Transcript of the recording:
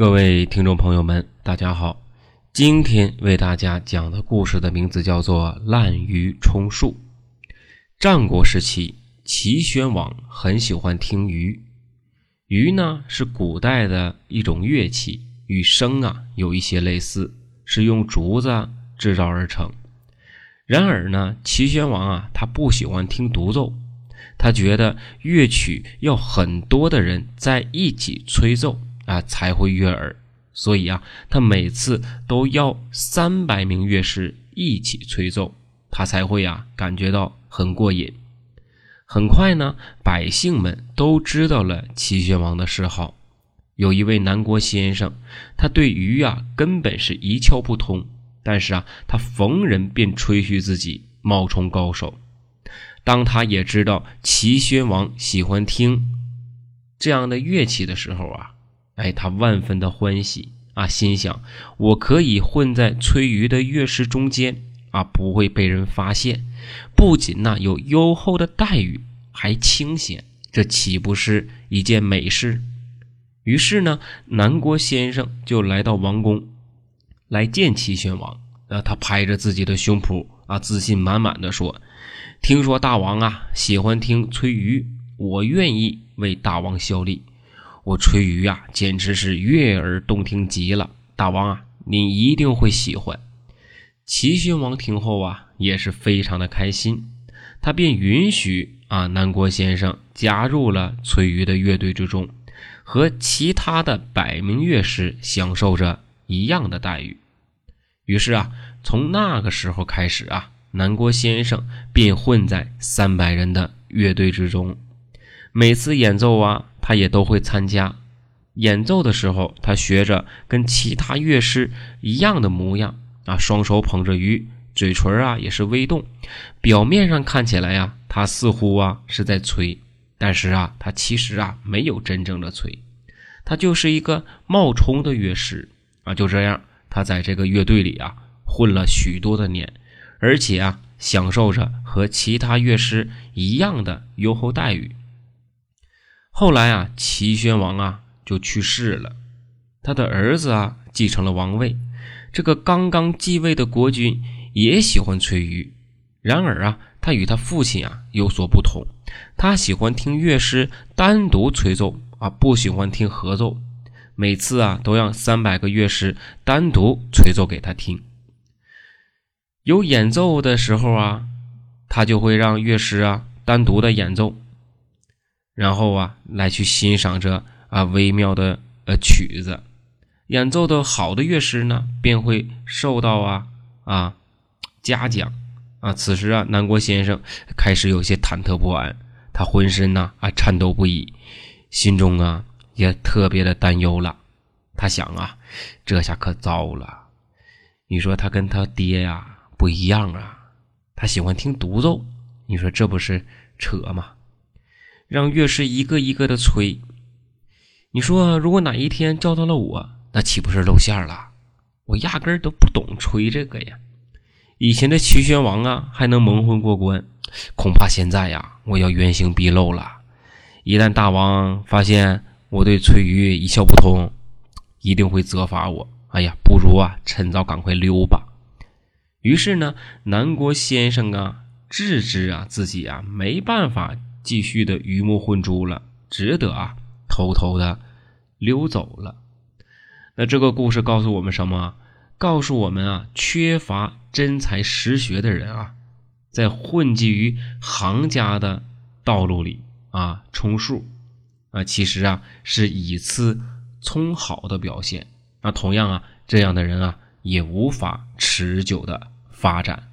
各位听众朋友们，大家好。今天为大家讲的故事的名字叫做《滥竽充数》。战国时期，齐宣王很喜欢听竽。竽呢是古代的一种乐器，与笙啊有一些类似，是用竹子制造而成。然而呢，齐宣王啊他不喜欢听独奏，他觉得乐曲要很多的人在一起吹奏。啊，才会悦耳，所以啊，他每次都要三百名乐师一起吹奏，他才会啊感觉到很过瘾。很快呢，百姓们都知道了齐宣王的嗜好。有一位南国先生，他对鱼啊根本是一窍不通，但是啊，他逢人便吹嘘自己冒充高手。当他也知道齐宣王喜欢听这样的乐器的时候啊。哎，他万分的欢喜啊，心想我可以混在崔鱼的乐师中间啊，不会被人发现。不仅呢有优厚的待遇，还清闲，这岂不是一件美事？于是呢，南国先生就来到王宫来见齐宣王。啊，他拍着自己的胸脯啊，自信满满的说：“听说大王啊喜欢听崔鱼，我愿意为大王效力。”我吹竽呀，简直是悦耳动听极了。大王啊，您一定会喜欢。齐宣王听后啊，也是非常的开心，他便允许啊南郭先生加入了吹竽的乐队之中，和其他的百名乐师享受着一样的待遇。于是啊，从那个时候开始啊，南郭先生便混在三百人的乐队之中，每次演奏啊。他也都会参加演奏的时候，他学着跟其他乐师一样的模样啊，双手捧着鱼，嘴唇啊也是微动，表面上看起来呀，他似乎啊是在吹，但是啊，他其实啊没有真正的吹，他就是一个冒充的乐师啊。就这样，他在这个乐队里啊混了许多的年，而且啊享受着和其他乐师一样的优厚待遇。后来啊，齐宣王啊就去世了，他的儿子啊继承了王位。这个刚刚继位的国君也喜欢吹竽，然而啊，他与他父亲啊有所不同，他喜欢听乐师单独吹奏啊，不喜欢听合奏。每次啊，都让三百个乐师单独吹奏给他听。有演奏的时候啊，他就会让乐师啊单独的演奏。然后啊，来去欣赏这啊微妙的呃曲子，演奏的好的乐师呢，便会受到啊啊嘉奖啊。此时啊，南国先生开始有些忐忑不安，他浑身呐啊颤抖不已，心中啊也特别的担忧了。他想啊，这下可糟了。你说他跟他爹呀不一样啊，他喜欢听独奏，你说这不是扯吗？让乐师一个一个的吹，你说如果哪一天叫到了我，那岂不是露馅了？我压根儿都不懂吹这个呀。以前的齐宣王啊，还能蒙混过关，恐怕现在呀，我要原形毕露了。一旦大王发现我对崔竽一窍不通，一定会责罚我。哎呀，不如啊，趁早赶快溜吧。于是呢，南国先生啊，自知啊自己啊没办法。继续的鱼目混珠了，只得啊偷偷的溜走了。那这个故事告诉我们什么？告诉我们啊，缺乏真才实学的人啊，在混迹于行家的道路里啊充数啊，其实啊是以次充好的表现。那同样啊，这样的人啊也无法持久的发展。